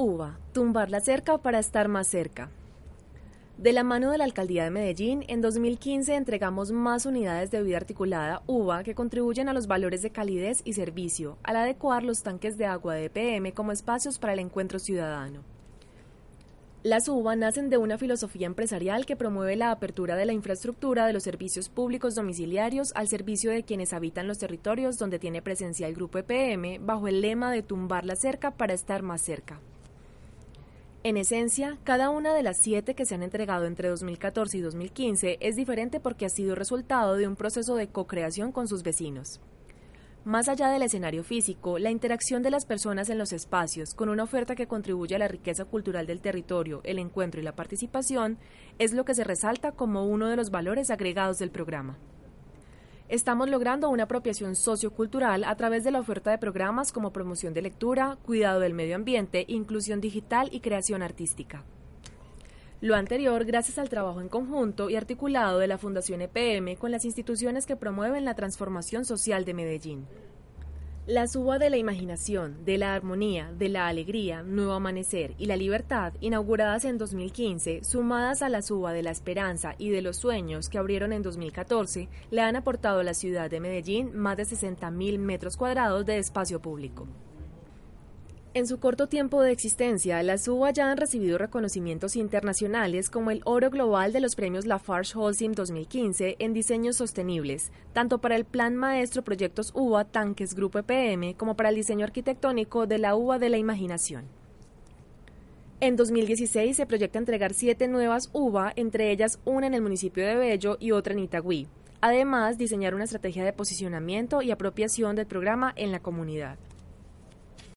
UVA, tumbar la cerca para estar más cerca. De la mano de la Alcaldía de Medellín, en 2015 entregamos más unidades de vida articulada UVA que contribuyen a los valores de calidez y servicio, al adecuar los tanques de agua de EPM como espacios para el encuentro ciudadano. Las UVA nacen de una filosofía empresarial que promueve la apertura de la infraestructura de los servicios públicos domiciliarios al servicio de quienes habitan los territorios donde tiene presencia el grupo EPM bajo el lema de tumbar la cerca para estar más cerca. En esencia, cada una de las siete que se han entregado entre 2014 y 2015 es diferente porque ha sido resultado de un proceso de co-creación con sus vecinos. Más allá del escenario físico, la interacción de las personas en los espacios, con una oferta que contribuye a la riqueza cultural del territorio, el encuentro y la participación, es lo que se resalta como uno de los valores agregados del programa. Estamos logrando una apropiación sociocultural a través de la oferta de programas como promoción de lectura, cuidado del medio ambiente, inclusión digital y creación artística. Lo anterior gracias al trabajo en conjunto y articulado de la Fundación EPM con las instituciones que promueven la transformación social de Medellín. La suba de la imaginación, de la armonía, de la alegría, Nuevo Amanecer y la libertad, inauguradas en 2015, sumadas a la suba de la esperanza y de los sueños que abrieron en 2014, le han aportado a la ciudad de Medellín más de 60.000 metros cuadrados de espacio público. En su corto tiempo de existencia, las UBA ya han recibido reconocimientos internacionales como el Oro Global de los premios Lafarge Holcim 2015 en diseños sostenibles, tanto para el Plan Maestro Proyectos UBA Tanques Grupo EPM como para el diseño arquitectónico de la UBA de la Imaginación. En 2016 se proyecta entregar siete nuevas UBA, entre ellas una en el municipio de Bello y otra en Itagüí. Además, diseñar una estrategia de posicionamiento y apropiación del programa en la comunidad.